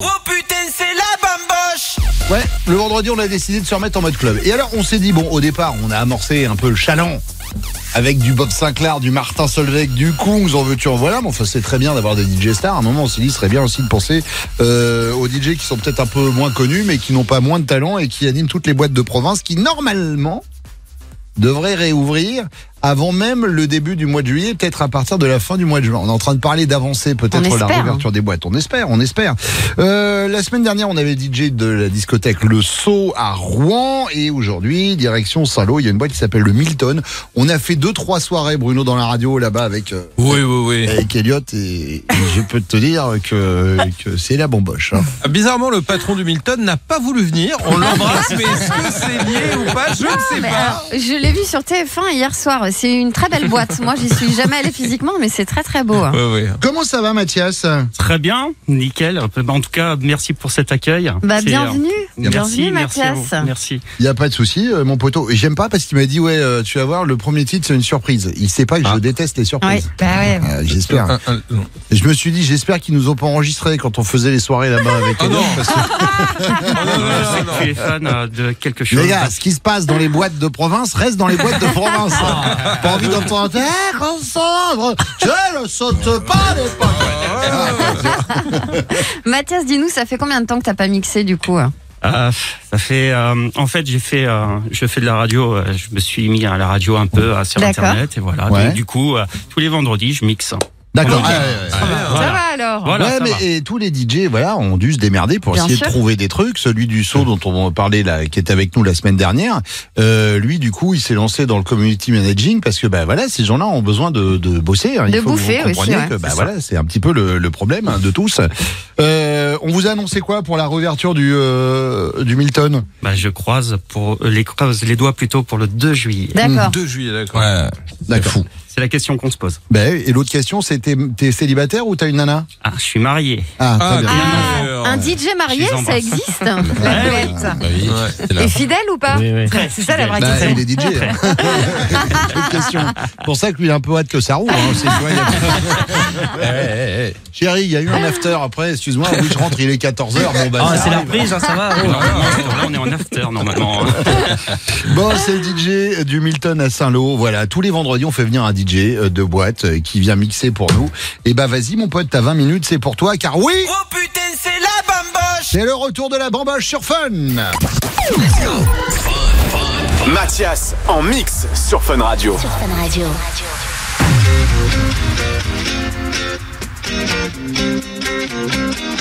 Oh putain, c'est la bamboche Ouais, le vendredi, on a décidé de se remettre en mode club. Et alors, on s'est dit, bon, au départ, on a amorcé un peu le chaland. Avec du Bob Sinclair, du Martin Solveig, du Kungs, en veux-tu, en voilà. Mais enfin, c'est très bien d'avoir des DJ stars. À un moment, on s'est dit, ce serait bien aussi de penser euh, aux DJ qui sont peut-être un peu moins connus, mais qui n'ont pas moins de talent et qui animent toutes les boîtes de province, qui normalement devraient réouvrir avant même le début du mois de juillet, peut-être à partir de la fin du mois de juin. On est en train de parler d'avancer peut-être la réouverture des boîtes. On espère, on espère. Euh, la semaine dernière, on avait le DJ de la discothèque Le Sceau à Rouen et aujourd'hui, direction Saint-Lô, il y a une boîte qui s'appelle le Milton. On a fait deux trois soirées Bruno dans la radio là-bas avec euh, Oui, oui, oui. avec Elliot et, et je peux te dire que, que c'est la bomboche. hein. Bizarrement, le patron du Milton n'a pas voulu venir. On l'embrasse, mais est-ce que c'est lié ou pas? Je ne sais Mais pas. alors, je l'ai vu sur TF1 hier soir. C'est une très belle boîte. Moi, j'y suis jamais allée physiquement, mais c'est très très beau. hein. Oui, oui. Comment ça va Mathias? Très bien, nickel. Bah, En tout cas, merci pour cet accueil. Bah, bienvenue. euh, Bienvenue, merci. Mathias. Merci. Il y a pas de souci, euh, mon poteau. J'aime pas parce qu'il m'a dit ouais, euh, tu vas voir, le premier titre c'est une surprise. Il sait pas que je Ah. déteste les Oui, surprises. bah ouais. Euh, j'espère. Je me suis dit, j'espère qu'ils nous ont pas enregistré quand on faisait les soirées là-bas avec Ah Elliot, non. parce que, Oh, non, non, Je non, sais non, que tu es fan euh, de quelque chose. les gars, ce qui se passe dans les boîtes de province reste dans les boîtes de province. pas envie d'entendre, eh, Cassandre, je ne saute pas les pas. Mathias, dis-nous, ça fait combien de temps que t'as pas mixé du coup Euh, ça fait. euh, en fait, j'ai fait. euh, je fais de la radio. euh, je me suis mis à la radio un peu euh, sur. Internet et voilà. Ouais. Donc, du coup, euh, tous les vendredis, je mixe. D'accord. Ah, ouais, ouais. Ça Voilà. va alors Voilà, ouais, ça mais va. et tous les DJ, voilà, ont dû se démerder pour Bien essayer sûr. de trouver des trucs. Celui du saut dont on parlait là, qui était avec nous la semaine dernière, euh, lui, du coup, il s'est lancé dans le community managing parce que, bah voilà, ces gens-là ont besoin de, de bosser. hein. Il De faut que bouffer vous aussi, compreniez ouais. que, bah C'est voilà, c'est un petit peu le, le problème hein, de tous. Euh, on vous a annoncé quoi pour la réouverture du euh, du Milton? Bah, je croise pour euh, les croise les doigts plutôt pour le 2 juillet. D'accord. 2 juillet, d'accord. D'accord. C'est la question qu'on se pose. Bah, et l'autre question, c'est t'es t'es célibataire ou t'as une nana? Ah, je suis marié. Ah, très Ah, bien. Ah, un DJ marié, Je les ça embrasse. existe La Ouais, duette. Bah oui, c'est là. Et fidèle ou pas Oui, oui. C'est ça la vraie Bah, question. il est DJ. Hein. Bonne question. C'est pour ça que lui, il a un peu hâte que ça roule. Hein. C'est- tu vois, il y a-. Chérie, il y a eu un after après. Excuse-moi, oui, je rentre, il est 14h. Bon, bah, Ah, ça c'est la arrive. reprise, hein, ça va. On est en after normalement. Bon, c'est le DJ du Milton à Saint-Lô. Voilà, tous les vendredis, on fait venir un DJ euh, de boîte euh, qui vient mixer pour nous. Et bah, vas-y, mon pote, t'as 20 minutes, c'est pour toi. Car oui, Oh putain, c'est la bamboche c'est le retour de la bamboche sur Fun. Mathias en mix sur Fun Radio. It's a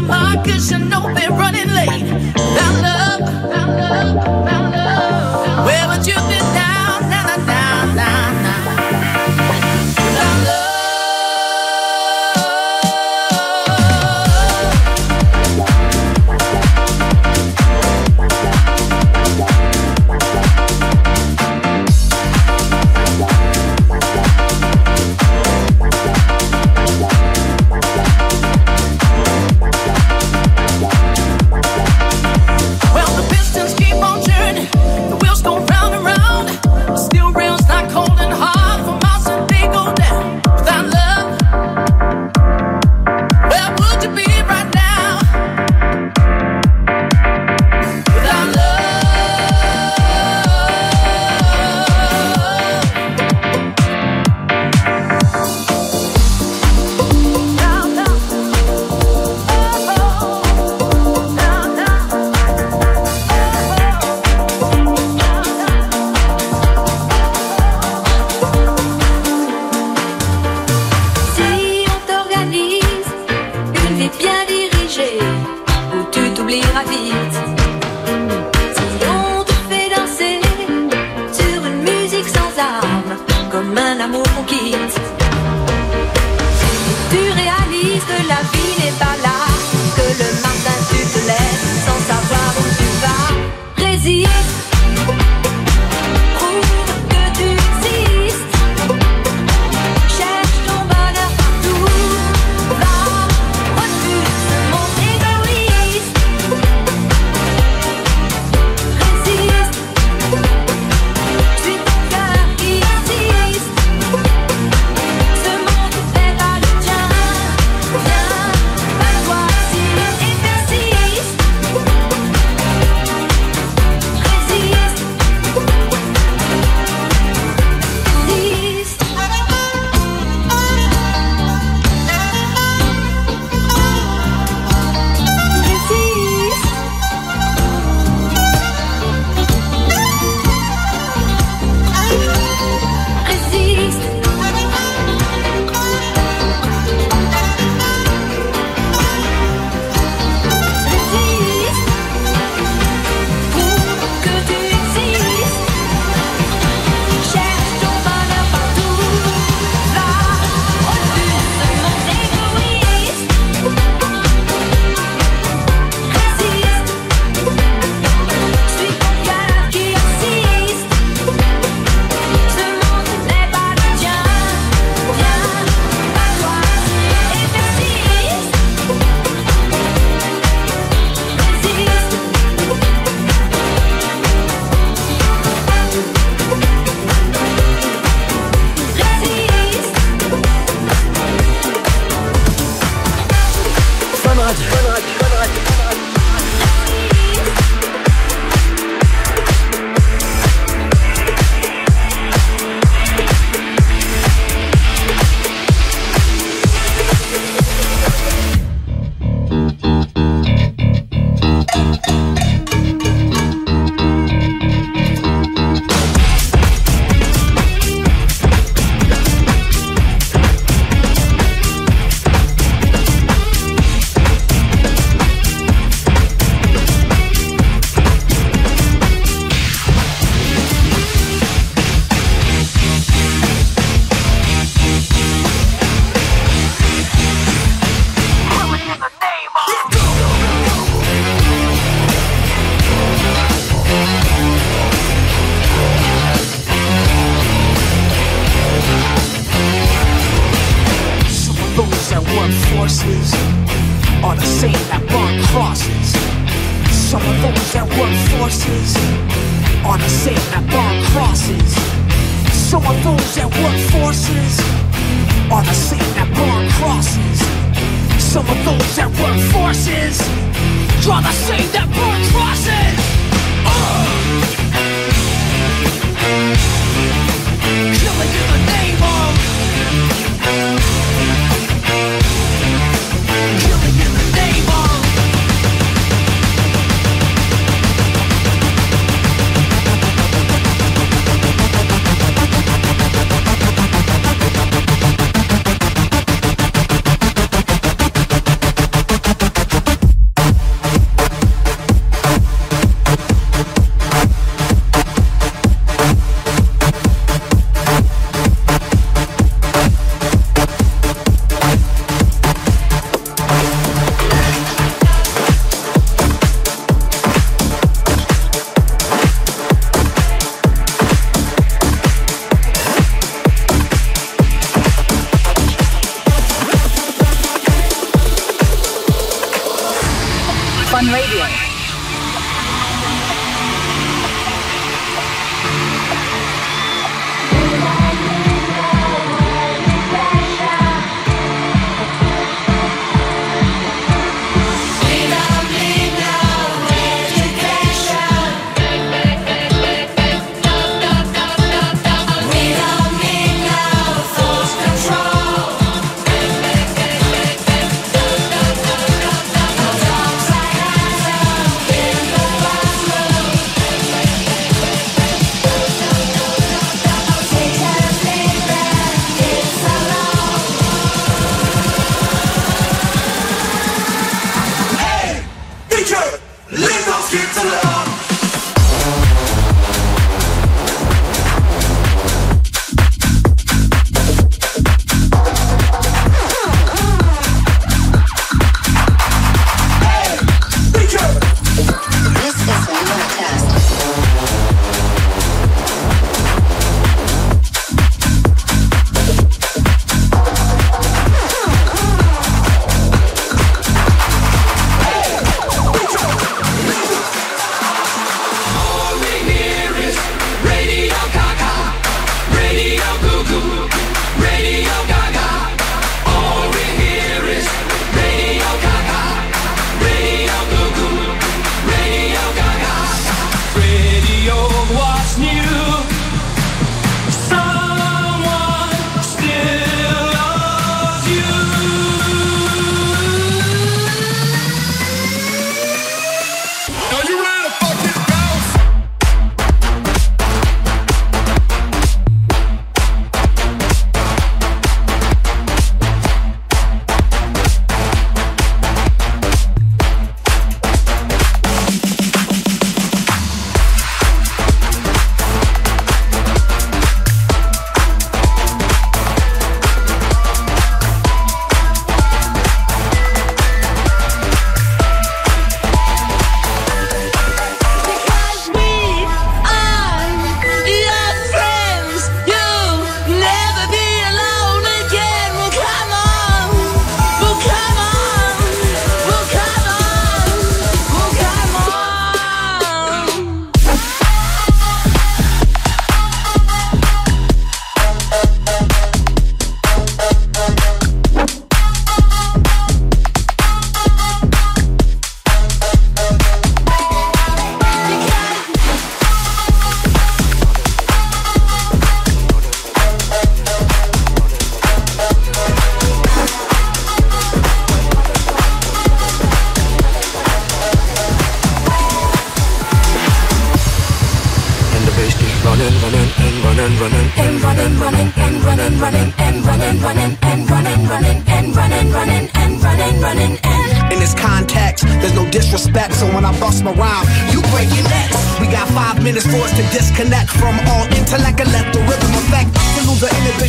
my mind, cause you know that. où tu t'oublieras vite. Si on te fait danser sur une musique sans armes, comme un amour qu'on quitte. Tu réalises que la vie n'est pas là, que le matin tu te lèves sans their workforces are the same that burn crosses. Some of those that work forces draw the same that burn crosses.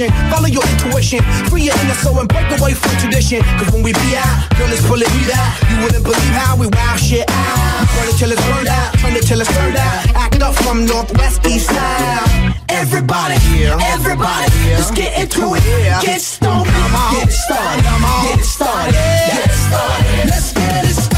Inhibition, follow your intuition, free your inner soul and break away from tradition. Cause when we be out, girl, it's pulling me out. You wouldn't believe how we wow shit out. Burn it till it's burned out, turn it till it's turned out. Act up from northwest, east side. Everybody, everybody, let's get into it. Get stoned, get it started, get it started, get started. Let's get it started.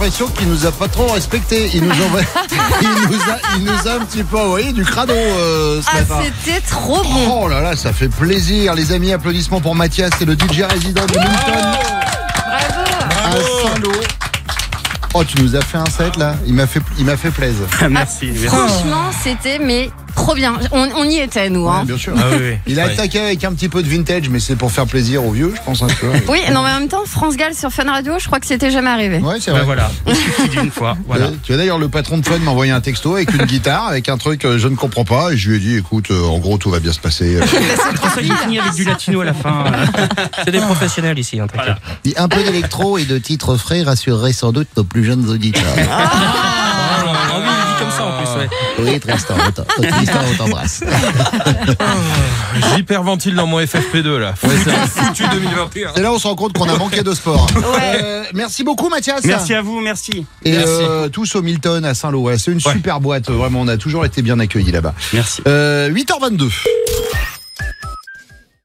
L'impression qu'il nous a pas trop respecté. Il nous, envoie- il nous, a, il nous a un petit peu envoyé du crado euh, ce Ah, matin. c'était trop bon. Oh là là, ça fait plaisir, les amis. Applaudissements pour Mathias, c'est le DJ résident de Milton à Saint-Lô. Oh, tu nous as fait un set là Il m'a fait, il m'a fait plaisir. merci, merci. Franchement, c'était mais trop bien. On, on y était nous. Hein. bien sûr. Ah oui, oui. Il a Ouais. attaqué avec un petit peu de vintage, mais c'est pour faire plaisir aux vieux, je pense. Un peu. Oui, non mais en même temps, France Gall sur Fun Radio, je crois que c'était jamais arrivé. Ouais, c'est Ben vrai. voilà, il suffit d'une fois. Voilà. Euh, Tu vois d'ailleurs le patron de Fun m'a envoyé un texto avec une guitare, avec un truc euh, je ne comprends pas, et je lui ai dit écoute, euh, en gros tout va bien se passer. Euh, Pour ça, il finit avec du latino à la fin. C'est des professionnels ici, en tout cas. Dit un peu d'électro et de titres frais rassurerait sans doute nos plus jeunes auditeurs. Ça en plus, ouais. Oui, Tristan, Tristan, on t'embrasse. J'hyperventile dans mon FFP2 là. Foutu 2021. C'est là on se rend compte qu'on a manqué de sport. Euh, merci beaucoup Mathias. Merci à vous, merci. Et Merci. euh, tous au Milton à Saint-Lô. Ouais, c'est une Ouais. super boîte, vraiment, on a toujours été bien accueillis là-bas. Merci. Euh, 8h22.